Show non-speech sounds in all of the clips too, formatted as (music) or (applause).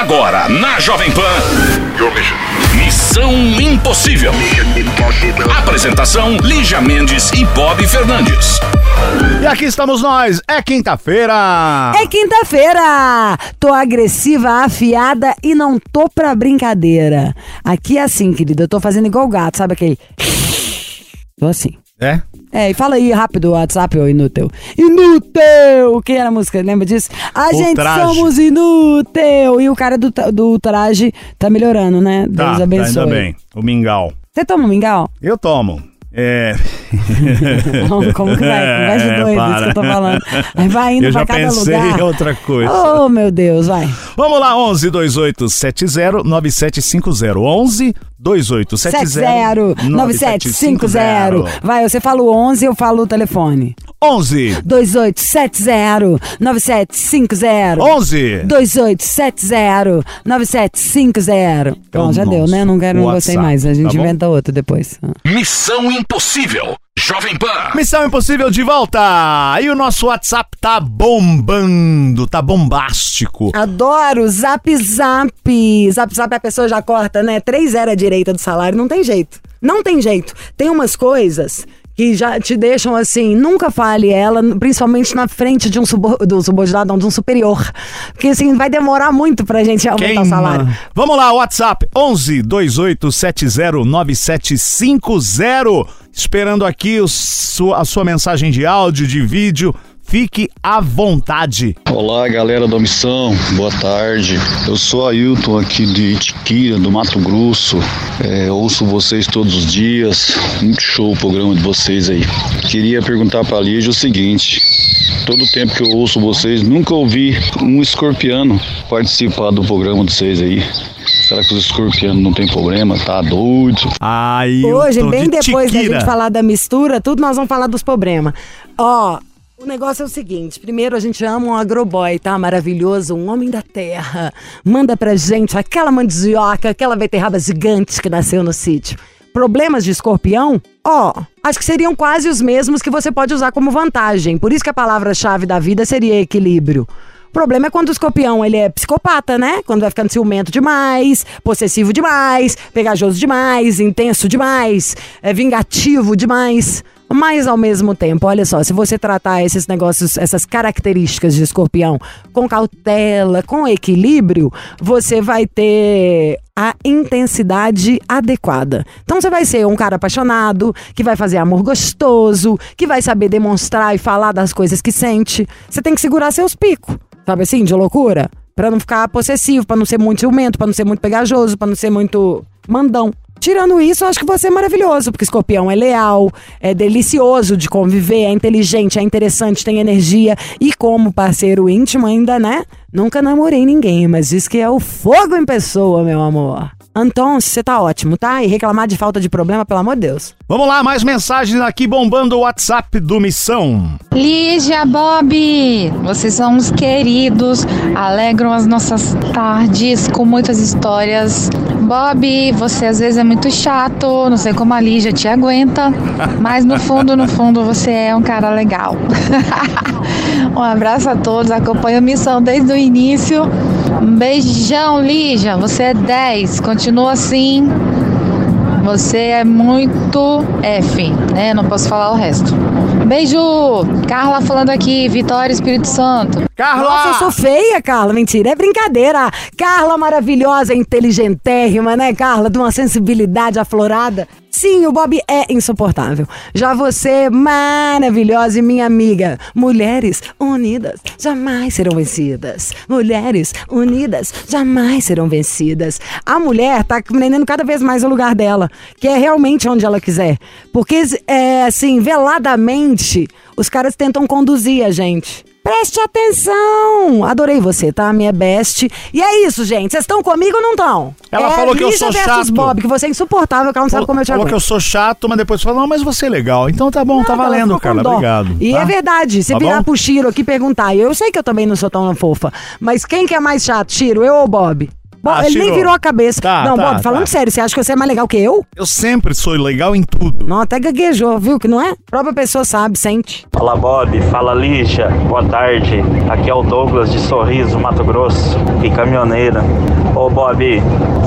Agora, na Jovem Pan. Missão Impossível. Apresentação: Lígia Mendes e Bob Fernandes. E aqui estamos nós, é quinta-feira! É quinta-feira! Tô agressiva, afiada e não tô pra brincadeira. Aqui é assim, querida, eu tô fazendo igual o gato, sabe aquele. Tô assim. É? É, e fala aí rápido o WhatsApp, ô inútil. Inútil! Quem era a música? Lembra disso? A O gente traje. somos inútil! E o cara do, do traje tá melhorando, né? Tá, Deus tá, abençoe. ainda bem. O mingau. Você toma um mingau? Eu tomo. É. (laughs) Não, como que vai? Conversa de É, doido, isso que eu tô falando. Vai indo Eu já pra cada pensei lugar. em outra coisa. Oh, meu Deus, vai. Vamos lá, 11 28 70 9750. 11 28 70 70 9750. Vai, você fala o 11, eu falo o telefone. 11 2870 9750. 11 2870 9750. Bom, já Então, deu, né? Não quero, não WhatsApp, gostei mais. A gente tá inventa outro depois. Missão Impossível. Jovem Pan. Missão Impossível de volta! E o nosso WhatsApp tá bombando, tá bombástico. Adoro, zap zap. Zap zap a pessoa já corta, né? Três era a direita do salário, não tem jeito. Não tem jeito. Tem umas coisas que já te deixam assim, nunca fale ela, principalmente na frente de um subo, do subordinado, não, de um superior. Porque assim, vai demorar muito pra gente aumentar o salário. Vamos lá, WhatsApp 11 28 70 9750. Esperando aqui o a sua mensagem de áudio, de vídeo. Fique à vontade. Olá, galera da missão, boa tarde. Eu sou Ailton aqui de Itiquira, do Mato Grosso. É, ouço vocês todos os dias. Muito show o programa de vocês aí. Queria perguntar pra Lígia o seguinte: todo o tempo que eu ouço vocês, nunca ouvi um escorpiano participar do programa de vocês aí. Será que os escorpianos não tem problema? Tá doido? Aí, Hoje, bem depois da gente falar da mistura, tudo nós vamos falar dos problemas. Ó, o negócio é o seguinte: primeiro a gente ama um agroboy, tá? Maravilhoso, um homem da terra. Manda pra gente aquela mandioca, aquela beterraba gigante que nasceu no sítio. Problemas de escorpião? Ó, acho que seriam quase os mesmos que você pode usar como vantagem. Por isso que a palavra-chave da vida seria equilíbrio. O problema é quando o escorpião ele é psicopata, né? Quando vai ficando ciumento demais, possessivo demais, pegajoso demais, intenso demais, é vingativo demais. Mas ao mesmo tempo, olha só, se você tratar esses negócios, essas características de escorpião com cautela, com equilíbrio, você vai ter a intensidade adequada. Então você vai ser um cara apaixonado, que vai fazer amor gostoso, que vai saber demonstrar e falar das coisas que sente. Você tem que segurar seus picos, sabe assim, de loucura, Pra não ficar possessivo, pra não ser muito ciumento, pra não ser muito pegajoso, pra não ser muito mandão. Tirando isso, eu acho que você é maravilhoso, porque escorpião é leal, é delicioso de conviver, é inteligente, é interessante, tem energia. E como parceiro íntimo ainda, né? Nunca namorei ninguém, mas diz que é o fogo em pessoa, meu amor. Então, você tá ótimo, tá? E reclamar de falta de problema, pelo amor de Deus. Vamos lá, mais mensagens aqui bombando o WhatsApp do Missão. Lígia, Bob, vocês são uns queridos, alegram as nossas tardes com muitas histórias. Bob, você às vezes é muito chato, não sei como a Lígia te aguenta, mas no fundo, no fundo, você é um cara legal. (laughs) um abraço a todos, acompanho a missão desde o início. Um beijão, Lígia, você é 10, continua assim. Você é muito F, né? Não posso falar o resto. Beijo! Carla falando aqui, Vitória Espírito Santo. Carla! Nossa, eu sou feia, Carla. Mentira, é brincadeira. Carla maravilhosa, inteligentérrima, né, Carla? De uma sensibilidade aflorada. Sim, o Bob é insuportável. Já você, maravilhosa e minha amiga. Mulheres unidas jamais serão vencidas. Mulheres unidas jamais serão vencidas. A mulher tá aprendendo cada vez mais o lugar dela, que é realmente onde ela quiser. Porque, é, assim, veladamente, os caras tentam conduzir a gente. Preste atenção! Adorei você, tá? Minha best. E é isso, gente. Vocês estão comigo ou não estão? Ela é falou que eu sou chato. Bob, que você é insuportável, que ela não sabe como eu te Falou que eu sou chato, mas depois falou, não, mas você é legal. Então tá bom, tá Nada, ela valendo, Carla. dó. Obrigado. E tá? é verdade, se Tá virar bom? pro Chiro aqui perguntar, eu sei que eu também não sou tão fofa, mas quem que é mais chato, Chiro, eu ou Bob? Bom, Ah, ele nem virou a cabeça. Tá, não, tá, Bob, falando tá. sério, você acha que você é mais legal que eu? Eu sempre sou legal em tudo. Não, até gaguejou, viu? Que não é? A própria pessoa sabe, sente. Fala Bob, fala Lígia, boa tarde. Aqui é o Douglas de Sorriso, Mato Grosso e caminhoneira. Ô Bob,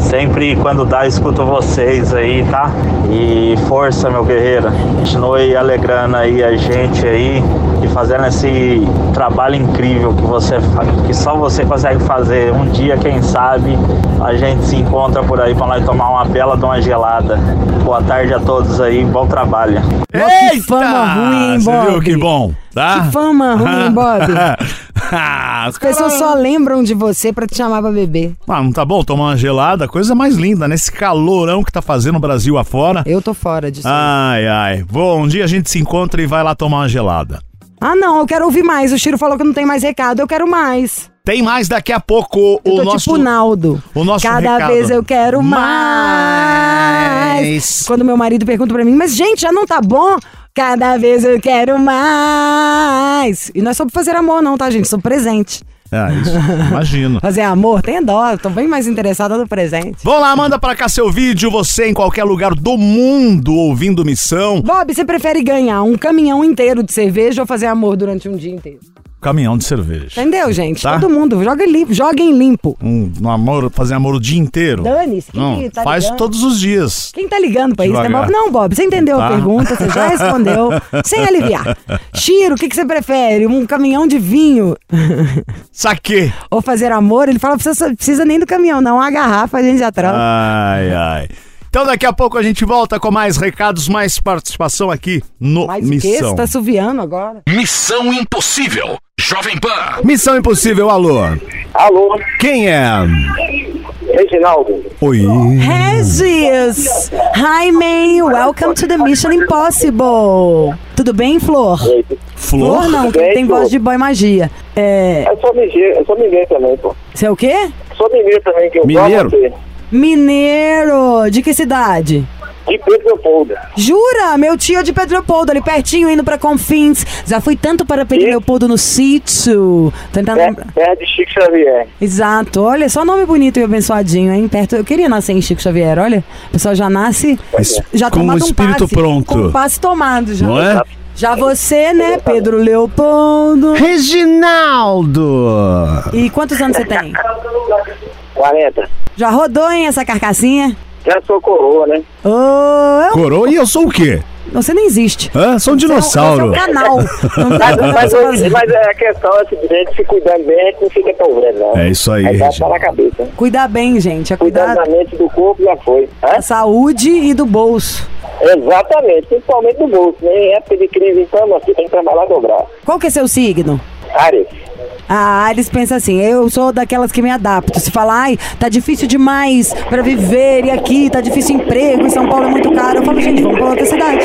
sempre quando dá, escuto vocês aí, tá? E força, meu guerreiro. Continue alegrando aí a gente aí fazendo esse trabalho incrível que você que só você consegue fazer. Um dia, quem sabe, a gente se encontra por aí para nós tomar uma bela de uma gelada. Boa tarde a todos aí, bom trabalho. Ó, que fama ruim, hein, Você viu Bob? que bom, tá? Que fama ruim, Bob. (laughs) Ah, As As pessoas só lembram de você pra te chamar pra beber. Ah, não tá bom? Tomar uma gelada, coisa mais linda, nesse calorão que tá fazendo o Brasil afora. Eu tô fora disso. Ai, ai. Bom, um dia a gente se encontra e vai lá tomar uma gelada. Ah, não, eu quero ouvir mais. O Chiro falou que não tem mais recado, eu quero mais. Tem mais daqui a pouco Eu o tô nosso. tipo o Naldo. o nosso Cada recado. vez eu quero mais. Mais. Quando meu marido pergunta pra mim, mas gente, já não tá bom? Cada vez eu quero mais. E não é sobre fazer amor, não, tá, gente? Sobre presente. É, isso. Imagino. Fazer amor, tem dó. Tô bem mais interessada no presente. Vamos lá, manda pra cá seu vídeo, você em qualquer lugar do mundo ouvindo missão. Bob, você prefere ganhar um caminhão inteiro de cerveja ou fazer amor durante um dia inteiro? Caminhão de cerveja. Entendeu, gente? Tá. Todo mundo, joga limpo, joguem limpo. Um, um amor, fazer amor o dia inteiro. Dane-se, quem Não, que tá faz ligando? todos os dias. Quem tá ligando pra isso, né, Devagar. Bob? Não, Bob, você entendeu Tá. a pergunta, você já respondeu, (laughs) sem aliviar. Chiro, o que, que você prefere? Um caminhão de vinho (laughs) Saque. ou fazer amor? Ele fala, precisa, precisa nem do caminhão, não, uma garrafa a gente já troca. Ai, ai. Então daqui a pouco a gente volta com mais recados, mais participação aqui no Mas o quê? Você Missão. tá suviando agora? Missão Impossível. Jovem Pan. Missão Impossível, alô. Alô, Quem é? Reginaldo. Oi. Regis! Hi, May! Welcome to the Mission Impossible! Tudo bem, Flor? Flor não, que Bem, tem Flor. voz de boy magia. É. Eu sou mineiro, eu sou mineiro também, pô. Você é o quê? Sou mineiro também, que eu Mineiro? gosto de Mineiro! De que cidade? de Pedro Leopoldo. Jura? Meu tio é de Pedro Leopoldo, ali pertinho, indo pra Confins. Já fui tanto para Pedro? Leopoldo no sítio. Tentando É, é de Chico Xavier. Exato. Olha, só nome bonito e abençoadinho, hein? Perto. Eu queria nascer em Chico Xavier, olha. O pessoal já nasce já Com o tomado um espírito passe. pronto. Com o passe tomado já. Não é? Já você, né, Pedro Leopoldo? Reginaldo. E quantos anos você tem? (laughs) 40. Já rodou, hein, essa carcassinha? Já sou coroa, né? Ô, eu- Coroa e eu sou o quê? você nem existe. Hã? Sou um Você é um- dinossauro. Você é um canal. Não tem Mas, mas, você fazer. mas é a questão é que a gente se cuidando bem, a gente não fica tão velho, não. É isso aí, Aí tá na cabeça. Cuidar bem, gente. É Cuidando cuidar da mente do corpo já foi. Hã? saúde e do bolso. Exatamente, principalmente do bolso. né? Em época de crise, então, nós tem que trabalhar dobrado. Qual que é seu signo? Ares. Ah, eles pensam assim, eu sou daquelas que me adapto. Se falar, ai, tá difícil demais pra viver e aqui tá difícil emprego, em São Paulo é muito caro. Eu falo, gente, vamos pra outra cidade.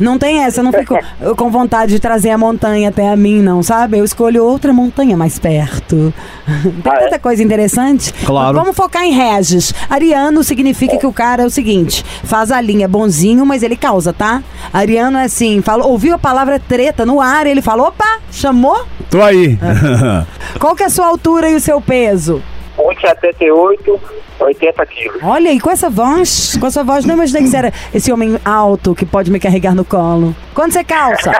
Não tem essa, eu não fico com vontade de trazer a montanha até a mim, não, sabe? Eu escolho outra montanha mais perto. (laughs) Tem Ah, é? tanta coisa interessante. Claro. Vamos focar em Regis. Ariano significa que o cara é o seguinte: faz a linha bonzinho, mas ele causa, tá? Ariano é assim, fala, ouviu a palavra treta no ar, ele fala, opa, chamou? Tô aí. (laughs) Qual que é a sua altura e o seu peso? 1,78, 80 quilos. Olha, e com essa voz, com essa voz, não imaginei que você era esse homem alto que pode me carregar no colo. Quando você calça?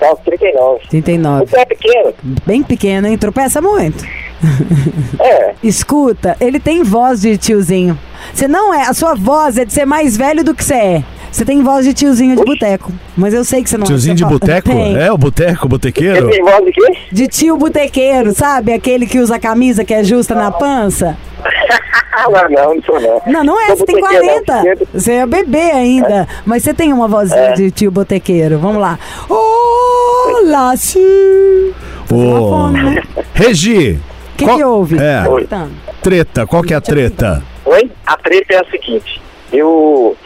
Aos 39. 39. O pé é pequeno. Bem pequeno, hein? Tropeça muito. É. (laughs) Escuta, ele tem voz de tiozinho. Você não é, a sua voz é de ser mais velho do que você é. Você tem voz de tiozinho de boteco. Mas eu sei que você não Tiozinho de boteco? É, o boteco, botequeiro? Tem voz de quê? De tio botequeiro, sabe? Aquele que usa a camisa que é justa na pança. Ah, (laughs) não, não, não sou não. Não, não é, você tem botequeiro, não, 40. porque- Você é bebê ainda. Mas você tem uma vozinha de tio botequeiro. Vamos lá. Olá, sim. fome, né? Regi. O que, qual- que houve? É, Tá treta. Qual que é a treta? Oi? A treta é a seguinte. Eu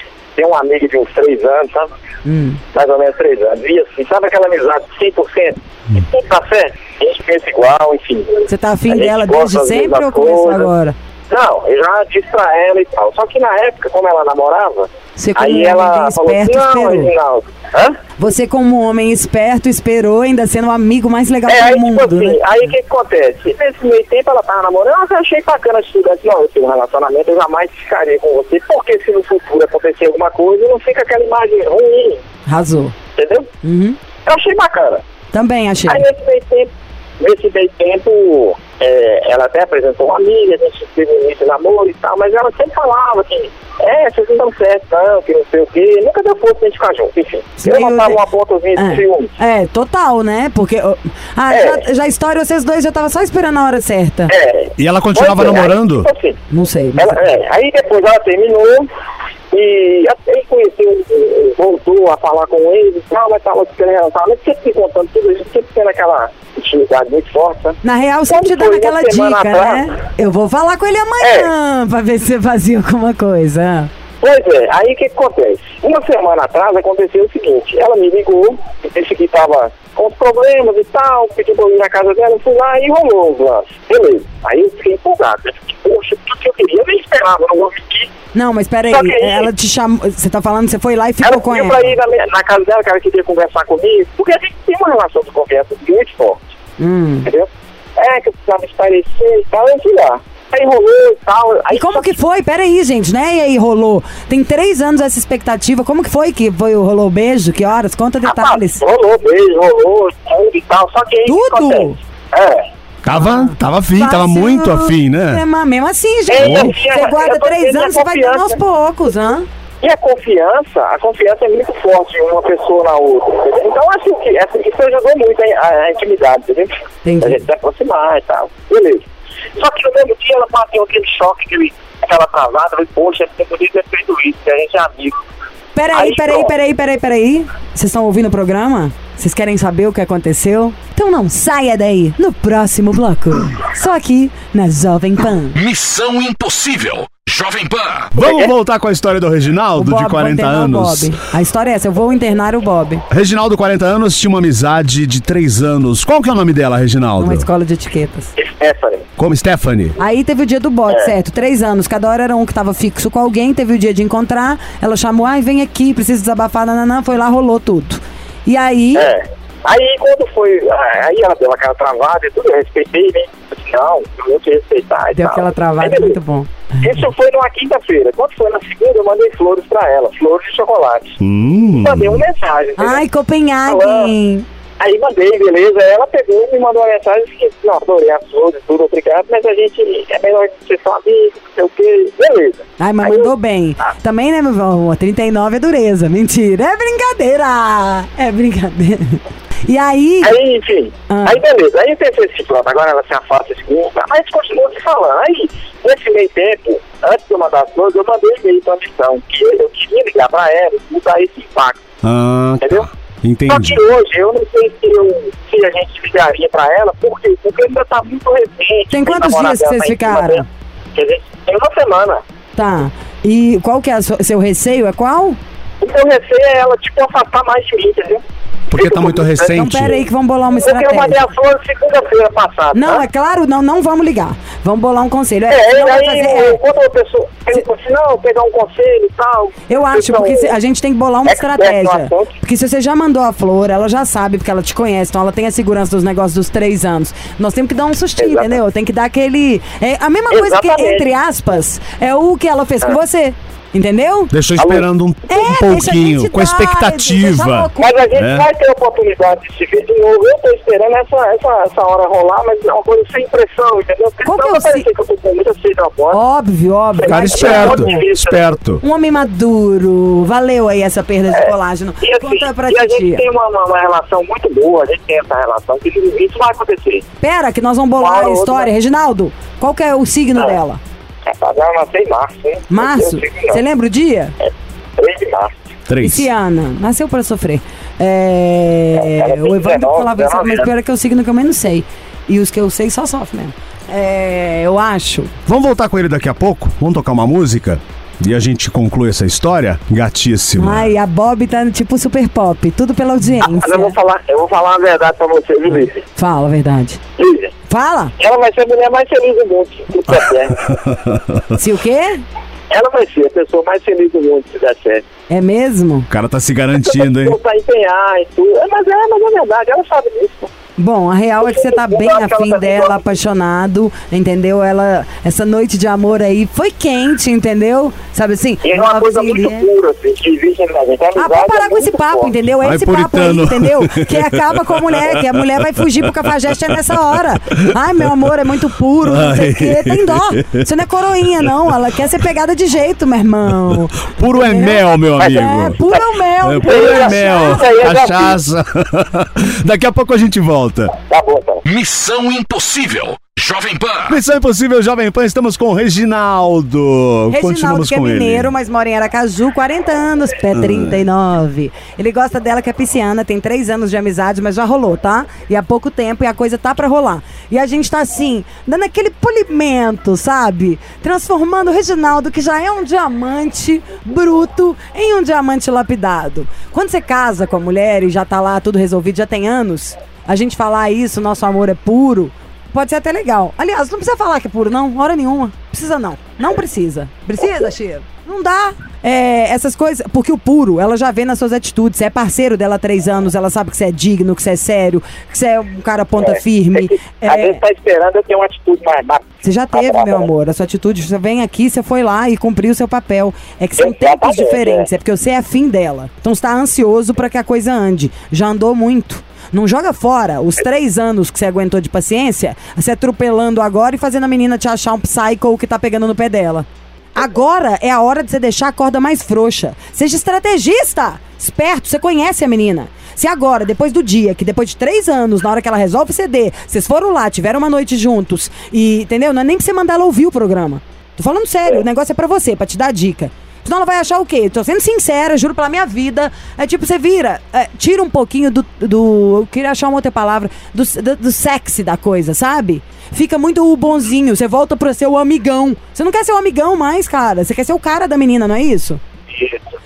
tenho um amigo de uns três anos, sabe? Hum. Mais ou menos três anos. E assim, sabe aquela amizade 100%? Hum. Tá certo? A gente pensa igual, enfim. Você tá afim dela desde sempre ou começou agora? Não, eu já disse pra ela e tal. Só que na época, como ela namorava, Você como aí homem ela falou assim, esperto não, esperou. Reginaldo. Hã? Você, como homem esperto, esperou ainda sendo o amigo mais legal É, do aí mundo, tipo assim, né? aí o que, que acontece? Nesse meio tempo ela tava namorando, eu achei bacana de tudo assim, ó, eu tenho um relacionamento, eu jamais ficaria com você, porque se no futuro acontecer alguma coisa, não fica aquela imagem ruim, Arrasou. entendeu? Uhum. Eu achei bacana. Também achei. Aí nesse meio tempo, nesse meio tempo, é, ela até apresentou uma amiga, a gente teve um início de namoro e tal, mas ela sempre falava que, é, vocês não dão certo, não, que não sei o quê, nunca deu força pra gente ficar junto, enfim. Eu Meio- notava uma pontazinha de ciúme. É, total, né? Porque. Ah, É. já, já a história, vocês dois já tava só esperando a hora certa. É. E ela continuava Pois é, namorando? Aí, tipo assim, Não sei. mas- Ela- é, aí depois ela terminou e até conheceu, voltou a falar com ele e tal, mas tava querendo relacionamento, sempre se contando tudo, a gente sempre tendo aquela intimidade muito forte, né? Na real, sempre te dando aquela dica, atrás- né? Eu vou falar com ele É. amanhã pra ver se você fazia alguma coisa. Pois é, aí o que, que acontece? Uma semana atrás aconteceu o seguinte, ela me ligou, disse que estava com os problemas e tal, pediu pra eu ir na casa dela, eu fui lá e rolou os lances. Beleza. Aí eu fiquei empolgado, né? Fiquei, poxa, tudo que eu queria, eu nem esperava, não vou mentir. Não, mas peraí, aí- ela te chamou. Você tá falando, você foi lá e ficou Ela com ela. pra ir na, na casa dela, que ela queria conversar comigo, porque a gente tem uma relação de conversa muito forte, Hum. entendeu? É, que eu precisava esparecer e tal, eu fui lá. Aí rolou e tal. Aí E como só que foi? Peraí, gente, né? E aí rolou. Tem três anos essa expectativa. Como que foi que foi, rolou o beijo? Que horas? Conta detalhes. Rapaz, rolou beijo, rolou tudo e tal, só que aí que Tudo? acontece? É. Tava, tava afim, tava muito afim, É, né? mas mesmo assim, gente. Você guarda três anos, você vai dando aos poucos, hã? E a confiança, a confiança é muito forte em uma pessoa na outra. entendeu? Então, assim, que, assim, isso ajudou muito a, a- intimidade, entendeu? Entendi. A gente se aproximar e tal. Beleza. Só que no mesmo dia ela bateu aquele choque, aquele, aquela travada, falei, poxa, você podia ter feito isso, que a gente é amigo. Peraí, Aí, peraí, peraí, peraí, peraí. Vocês estão ouvindo o programa? Vocês querem saber o que aconteceu? Então não saia daí no próximo bloco. Só aqui na Jovem Pan. Missão Impossível. Jovem Pan. Vamos voltar com a história do Reginaldo, de vou 40 internar o anos. Bob. A história é essa, eu vou internar o Bob. Reginaldo, 40 anos, tinha uma amizade de 3 anos. Qual que é o nome dela, Reginaldo? Numa escola de etiquetas. Stephanie. Como Stephanie? Aí teve o dia do É. bode, certo? Três anos, cada hora era um que tava fixo com alguém, teve o dia de encontrar, ela chamou, ai, vem aqui, preciso desabafar, nananã, foi lá, rolou tudo. E aí, É. Aí quando foi, ah, aí ela deu aquela travada e tudo, eu respeitei, né? Não, eu vou te respeitar deu tal. aquela travada, Aí, muito bom. Isso foi numa quinta-feira. Quando foi na segunda, eu mandei flores pra ela, flores de chocolate. Hum. Mandei uma mensagem. entendeu? Ai, Copenhague! Aí mandei, beleza. Ela pegou e me mandou uma mensagem que, não, adorei as flores e tudo, obrigado, mas a gente é melhor ser só amigo, não sei o quê. Beleza. Ai, mas Aí mandou eu- bem. Também, né, meu irmão? 39 é dureza. Mentira. É brincadeira. É brincadeira. E aí. Aí, enfim, Ah. aí beleza. Aí eu pensei assim, pronto, agora ela se afasta esse grupo, mas continua se falando. Aí, nesse meio tempo, antes de eu mandar as flores, eu mandei um e-mail pra missão, que eu queria ligar pra ela e mudar esse impacto, Ah, tá. Entendeu? Só Entendi. que hoje eu não sei se, eu, se a gente ligaria pra ela, por quê? Porque ainda tá muito recente. Tem quantos dias que vocês ficaram? tem uma semana. Tá. E qual que é o seu receio? É qual? O meu receio é ela, tipo, afastar mais de mim, entendeu? Porque tá muito Então recente. pera aí que vamos bolar uma Porque eu mandei estratégia. a flor segunda-feira passada. Não, tá? é claro, não, não vamos ligar. Vamos bolar um conselho. É, É, aí, fazer- é, quando a pessoa pergunta assim, não, pegar um conselho e tal. Eu acho, então, porque se- a gente tem que bolar uma expert no estratégia. assunto. Porque se você já mandou a flor, ela já sabe, porque ela te conhece, então ela tem a segurança dos negócios dos três anos. Nós temos que dar um sustinho, Exatamente. entendeu? Tem que dar aquele. É a mesma coisa que, Exatamente. entre aspas, é o que ela fez com você. Entendeu? Deixou esperando um, É, um a pouquinho, com deixa expectativa. louco. Mas a gente É. vai ter a oportunidade de se ver de novo. Eu tô esperando essa, essa, essa hora rolar, mas é uma coisa sem pressão, entendeu? Porque Qual que é si- parecer que eu tô com muita sede na porta. Óbvio, óbvio. Cara esperto, esperto. Um homem maduro. Valeu aí essa perda de colágeno. E, assim, Conta pra e a gente titia. tem uma, uma, relação muito boa, a gente tem essa relação, que isso vai acontecer. Pera, que nós vamos bolar a outra. história. Reginaldo, qual que é o signo Ah. dela? É, tá dando nascer em março, hein? Março? Eu. Você lembra o dia? 3 de março. Três. Pisciana, nasceu pra sofrer. É, Ela tem o Evandro 19, falava isso, 19 mas pior é que é o signo que eu menos sei. E os que eu sei só sofrem mesmo. É, eu acho. Vamos voltar com ele daqui a pouco? Vamos tocar uma música? E a gente conclui essa história? Gatíssima. Ai, a Bob tá tipo super pop, tudo pela audiência. Mas eu vou falar, eu vou falar a verdade pra você, viu? Fala a verdade. Lícia, Fala. Ela vai ser a mulher mais feliz do mundo, se der certo. (laughs) Se o quê? Ela vai ser a pessoa mais feliz do mundo, se der certo. É mesmo? O cara tá se garantindo, hein? Pra empenhar e tudo. É, Mas é, mas é verdade, ela sabe disso. Bom, a real é que você tá bem afim dela, apaixonado, entendeu? Ela, essa noite de amor aí foi quente, entendeu? Sabe assim? E é uma coisa muito pura, assim, que existe na gente. A Ah, vamos parar é com esse papo, forte. entendeu? É Ai, esse papo aí, puritano. entendeu? Que acaba com a mulher, que a mulher vai fugir pro cafajeste é nessa hora. Ai, meu amor, é muito puro, não sei o quê. Tem dó. Você não é coroinha, não. Ela quer ser pegada de jeito, meu irmão. Puro é mel, meu amigo. É, puro é o mel. É, puro é mel. Cachaça. Daqui a pouco a gente volta. Tá bom, então. Missão Impossível. Jovem Pan. Missão Impossível Jovem Pan, estamos com o Reginaldo. Reginaldo, Continuamos que é com mineiro, ele. mas mora em Aracaju, 40 anos, pé 39. Ele gosta dela, que é pisciana, tem 3 anos de amizade, mas já rolou, tá? E há pouco tempo, e a coisa tá pra rolar. E a gente tá assim, dando aquele polimento, sabe? Transformando o Reginaldo, que já é um diamante bruto, em um diamante lapidado. Quando você casa com a mulher e já tá lá tudo resolvido, já tem anos, a gente falar isso, nosso amor é puro, Pode ser até legal. Aliás, não precisa falar que é puro, não. Hora nenhuma. Precisa não. Não precisa. Precisa, Cheiro? Não dá. É, essas coisas. Porque o puro, ela já vê nas suas atitudes. Você é parceiro dela há três anos, ela sabe que você é digno, que você é sério, que você é um cara ponta firme. Às É, vezes tá esperando eu ter uma atitude mais mais- você já teve, brava, meu né? amor. A sua atitude, você vem aqui, você foi lá e cumpriu o seu papel. É que são tempos diferentes. é. É porque você é afim dela. Então você tá ansioso pra que a coisa ande. Já andou muito. Não joga fora os três anos que você aguentou de paciência, você atropelando agora e fazendo a menina te achar um psycho que tá pegando no pé dela. Agora é a hora de você deixar a corda mais frouxa. Seja estrategista! Esperto, você conhece a menina. Se agora, depois do dia, que depois de três anos, na hora que ela resolve ceder, vocês foram lá, tiveram uma noite juntos, e, entendeu? Não é nem pra você mandar ela ouvir o programa. Tô falando sério, o negócio é pra você, pra te dar dica. Senão ela vai achar o quê? Tô sendo sincera, juro pela minha vida. É tipo, você vira, é, tira um pouquinho do, do. Eu queria achar uma outra palavra. Do, do, do sexy da coisa, sabe? Fica muito o bonzinho. Você volta pra ser o amigão. Você não quer ser o amigão mais, cara. Você quer ser o cara da menina, não é isso?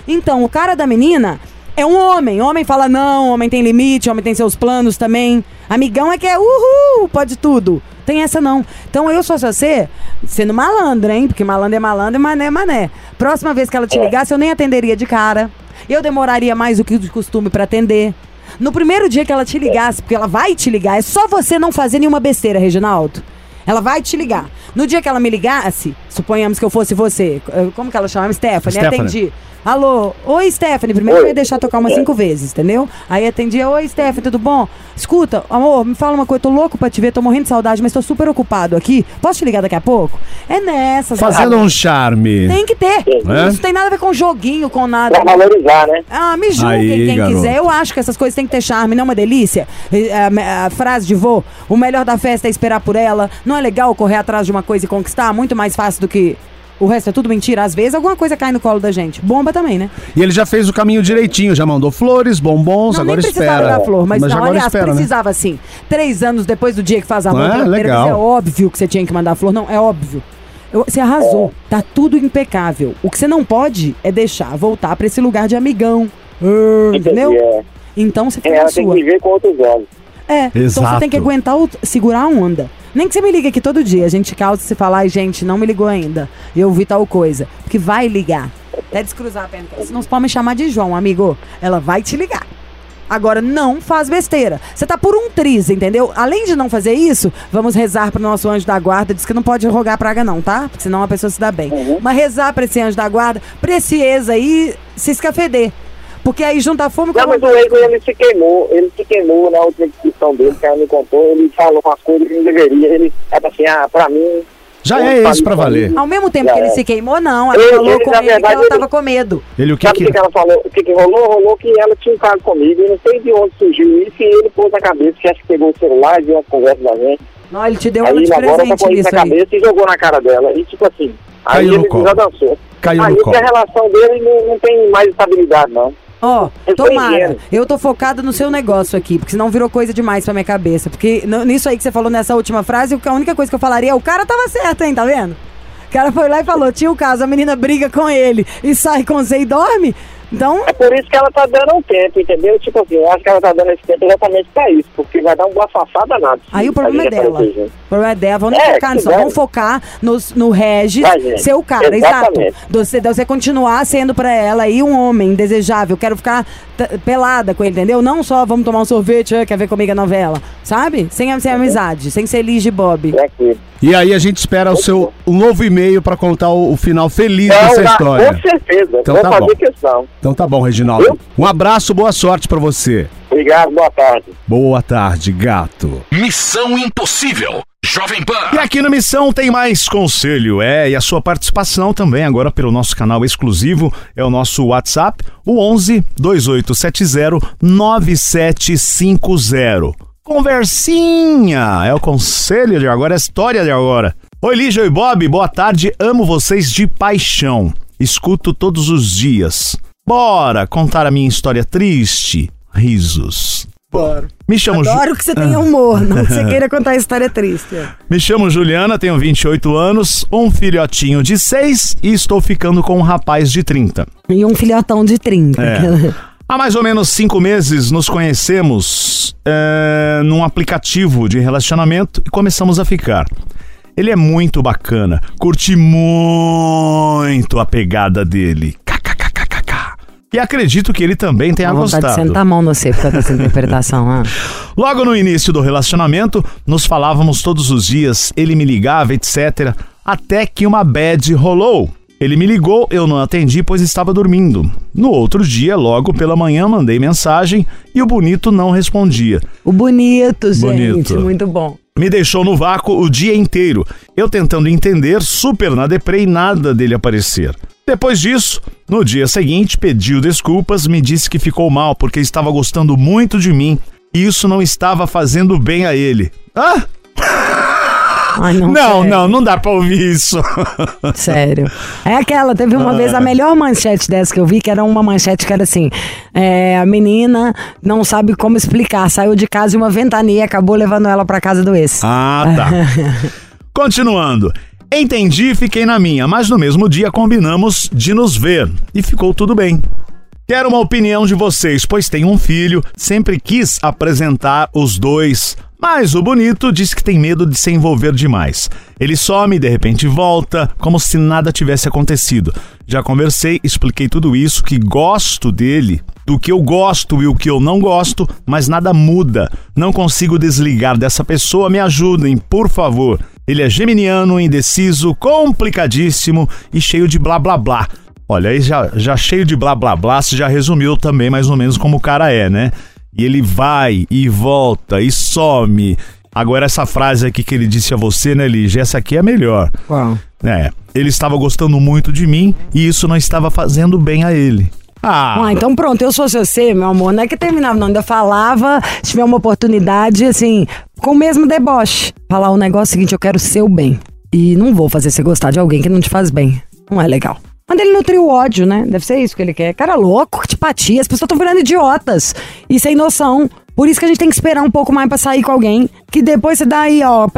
Então, o cara da menina é um homem. Homem fala não, homem tem limite, homem tem seus planos também. Amigão é que é uhul, pode tudo. Tem essa não. Então eu sou você, sendo malandra, hein? Porque malandro é malandro e mané é mané. Próxima vez que ela te ligasse, eu nem atenderia de cara. Eu demoraria mais do que de costume pra atender. No primeiro dia que ela te ligasse, porque ela vai te ligar, é só você não fazer nenhuma besteira, Reginaldo. Ela vai te ligar. No dia que ela me ligasse, suponhamos que eu fosse você, eh, como que ela chama? Stephanie, Stephanie. atendi. Alô, oi Stephanie, primeiro Oi. eu ia deixar tocar umas cinco vezes, entendeu? Aí atendia, oi Stephanie, tudo bom? Escuta, amor, me fala uma coisa, tô louco pra te ver, tô morrendo de saudade, mas tô super ocupado aqui. Posso te ligar daqui a pouco? É nessas. Fazendo um charme. Tem que ter. É? Isso tem nada a ver com joguinho, com nada. Pra valorizar, né? Ah, me julguem Aí, quem garoto. quiser. Eu acho que essas coisas têm que ter charme, não é uma delícia. E, A, a frase de vô, o melhor da festa é esperar por ela. Não é legal correr atrás de uma coisa e conquistar? Muito mais fácil do que o resto é tudo mentira. Às vezes alguma coisa cai no colo da gente. Bomba também, né? E ele já fez o caminho direitinho, já mandou flores, bombons, não, agora nem precisava espera. dar flor, mas, não, agora aliás, espera, né? precisava sim. Três anos depois do dia que faz primeira legal. vez, é óbvio que você tinha que mandar flor. Não, é óbvio. Eu- você arrasou. Tá tudo impecável. O que você não pode é deixar voltar pra esse lugar de amigão. Ah, entendeu? É. Então você É, fica na ela tem sua. que viver com outros olhos. É, então Exato. você tem que aguentar o, segurar a onda. Nem que você me ligue aqui todo dia. A gente causa se falar, ai gente, não me ligou ainda. Eu ouvi tal coisa. Porque vai ligar. Até descruzar a perna. Senão você pode me chamar de João, amigo. Ela vai te ligar. Agora, não faz besteira. Você tá por um triz, entendeu? Além de não fazer isso, vamos rezar pro nosso anjo da guarda. Diz que não pode rogar praga, não, tá? Porque senão a pessoa se dá bem. Mas rezar pra esse anjo da guarda, pra esse ex aí se escafeder. Porque aí junta a fome com Não, a mas o. Eiko, ele se queimou, ele se queimou na última discussão dele, que ela me contou, ele falou umas coisas que não deveria, ele era assim, ah, pra mim... Já eu é esse pra valer. Ao mesmo tempo Já que ele é. se queimou, não. Ela Ele- falou ele, com ele que verdade, ela ele- tava com medo. Ele o que Sabe o que... que, que ela falou? O que, que rolou? Rolou que ela tinha um caso comigo, e não sei de onde surgiu isso, e ele pôs na cabeça, que acho que pegou o celular, viu as conversas da gente, Não, ele te deu uma aí de presente isso nisso na aí. cabeça e jogou na cara dela, e tipo assim, aí Caiu no ele colo. já dançou. Caiu aí no que colo. a relação dele não, não tem mais estabilidade, não. Ó, tô tomara. Eu tô focada no seu negócio aqui, porque senão virou coisa demais pra minha cabeça. Porque nisso aí que você falou nessa última frase, a única coisa que eu falaria é o cara tava certo, hein, tá vendo? O cara foi lá e falou, tinha o caso, a menina briga com ele e sai com você e dorme. Então, É por isso que ela tá dando um tempo, entendeu? Tipo assim, eu acho que ela tá dando esse tempo exatamente pra isso, porque vai dar um bafafá danado. aí o problema é gente dela. O problema é dela. Vamos É, focar nisso. Vamos focar no, no Regis, ser o cara, exato. Exatamente. Você, você continuar sendo pra ela aí um homem desejável. Quero ficar pelada com ele, entendeu? Não só vamos tomar um sorvete, ah, quer ver comigo a novela, sabe? Sem, sem amizade, sem ser Liz de Bob. Tranquilo. E aí a gente espera o seu um novo e-mail pra contar o, o final feliz dessa Não, na- história. com certeza. Então Vou tá fazer bom. questão. Então tá bom, Reginaldo. Um abraço, boa sorte pra você. Obrigado, boa tarde. Boa tarde, gato. Missão Impossível. Jovem E Pan. aqui no Missão tem mais conselho, é, e a sua participação também agora pelo nosso canal exclusivo, é o nosso WhatsApp, o 11 2870 9750. Conversinha, é o conselho de agora, é a história de agora. Oi, Lígia e Bob, boa tarde, amo vocês de paixão. Escuto todos os dias. Bora contar a minha história triste. Risos. Bora. Me chamo Ju- Adoro que você tenha humor, não que você (laughs) queira contar a história triste. Me chamo Juliana, tenho 28 anos, um filhotinho de 6 e estou ficando com um rapaz de 30. E um filhotão de 30. É. (laughs) Há mais ou menos cinco meses nos conhecemos é, num aplicativo de relacionamento e começamos a ficar. Ele é muito bacana, curti muito a pegada dele. E acredito que ele também tenha Dá vontade de gostado. sentar a mão no C por causa dessa interpretação. Ah. Logo no início do relacionamento, nos falávamos todos os dias, ele me ligava, etc. Até que uma bad rolou. Ele me ligou, eu não atendi, pois estava dormindo. No outro dia, logo pela manhã, mandei mensagem e o bonito não respondia. O bonito, gente. Bonito. Muito bom. Me deixou no vácuo o dia inteiro. Eu tentando entender, super na deprê e nada dele aparecer. Depois disso, no dia seguinte, pediu desculpas, me disse que ficou mal porque estava gostando muito de mim e isso não estava fazendo bem a ele. Ah? Ai, não, Não, não, não dá pra ouvir isso. Sério. É aquela, teve uma vez a melhor manchete dessa que eu vi, que era uma manchete que era assim: é, a menina não sabe como explicar, saiu de casa e uma ventania acabou levando ela pra casa do ex. Ah, tá. (laughs) Continuando. Entendi e fiquei na minha, mas no mesmo dia combinamos de nos ver e ficou tudo bem. Quero uma opinião de vocês, pois tenho um filho, sempre quis apresentar os dois, mas o bonito diz que tem medo de se envolver demais. Ele some e de repente volta, como se nada tivesse acontecido. Já conversei, expliquei tudo isso, que gosto dele, do que eu gosto e o que eu não gosto, mas nada muda. Não consigo desligar dessa pessoa, me ajudem, por favor. Ele é geminiano, indeciso, complicadíssimo e cheio de blá blá blá. Olha, aí já, já cheio de blá blá blá, você já resumiu também mais ou menos como o cara é, né? E ele vai e volta e some. Agora, essa frase aqui que ele disse a você, né, Lígia? Essa aqui é a melhor. Qual? É, ele estava gostando muito de mim e isso não estava fazendo bem a ele. Ah, Ah, então pronto, eu sou você, meu amor. Não é que terminava, não. Ainda falava, se tiver uma oportunidade, assim, com o mesmo deboche. Falar o negócio seguinte, eu quero seu bem. E não vou fazer você gostar de alguém que não te faz bem. Não é legal. Mas ele nutriu o ódio, né? Deve ser isso que ele quer. Cara louco, antipatia. As pessoas estão virando idiotas e sem noção. Por isso que a gente tem que esperar um pouco mais pra sair com alguém. Que depois você dá aí, ó,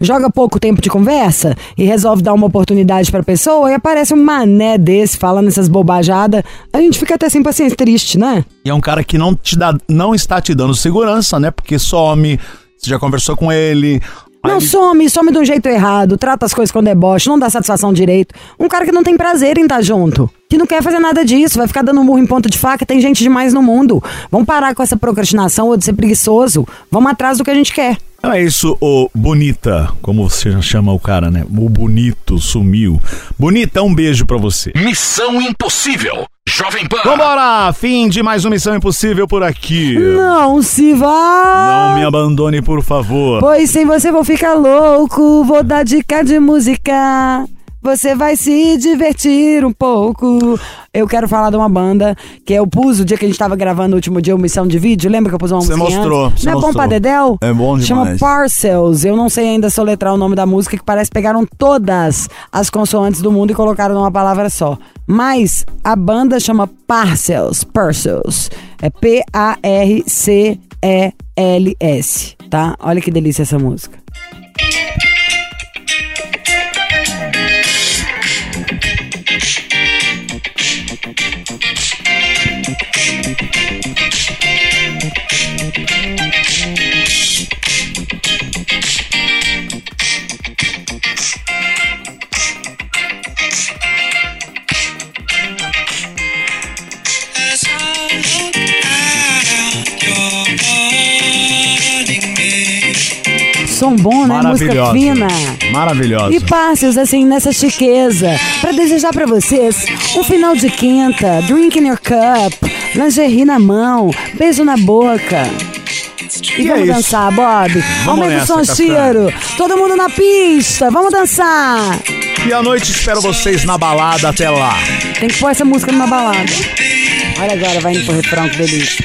joga pouco tempo de conversa e resolve dar uma oportunidade pra pessoa e aparece um mané desse falando essas bobajadas. A gente fica até sem paciência, triste, né? e é um cara que não te dá, não está te dando segurança, né? Porque some, você já conversou com ele. Não ele- some, some de um jeito errado, trata as coisas com deboche, não dá satisfação direito. Um cara que não tem prazer em estar junto, que não quer fazer nada disso, vai ficar dando murro em ponta de faca, tem gente demais no mundo. Vamos parar com essa procrastinação ou de ser preguiçoso. Vamos atrás do que a gente quer. Então é isso, ô Bonita, como você já chama o cara, né? O Bonito sumiu. Bonita, um beijo pra você. Missão Impossível. Jovem Pan. Vambora! Fim de mais uma Missão Impossível por aqui. Não se vá! Não me abandone, por favor. Pois sem você vou ficar louco, vou dar dica de música. Você vai se divertir um pouco. Eu quero falar de uma banda que eu pus o dia que a gente tava gravando o último dia, uma missão de vídeo. Lembra que eu pus uma Você música? mostrou, antes? você Não é bom mostrou. pra Dedel? É bom Chama demais. Parcels. Eu não sei ainda soletrar o nome da música, que parece que pegaram todas as consoantes do mundo e colocaram numa palavra só. Mas a banda chama Parcels. Parcels. É P-A-R-C-E-L-S. Tá? Olha que delícia essa música. Som bom, né? Música fina. Maravilhosa. E passos assim nessa chiqueza. Pra desejar pra vocês um final de quinta, drink in your cup, lingerie na mão, beijo na boca. E, E é vamos isso. dançar, Bob. Vamos Aumenta o som, cheiro. Todo mundo na pista. Vamos dançar. E à noite espero vocês na balada até lá. Tem que pôr essa música numa balada. Olha agora, vai indo pro refrão, que delícia.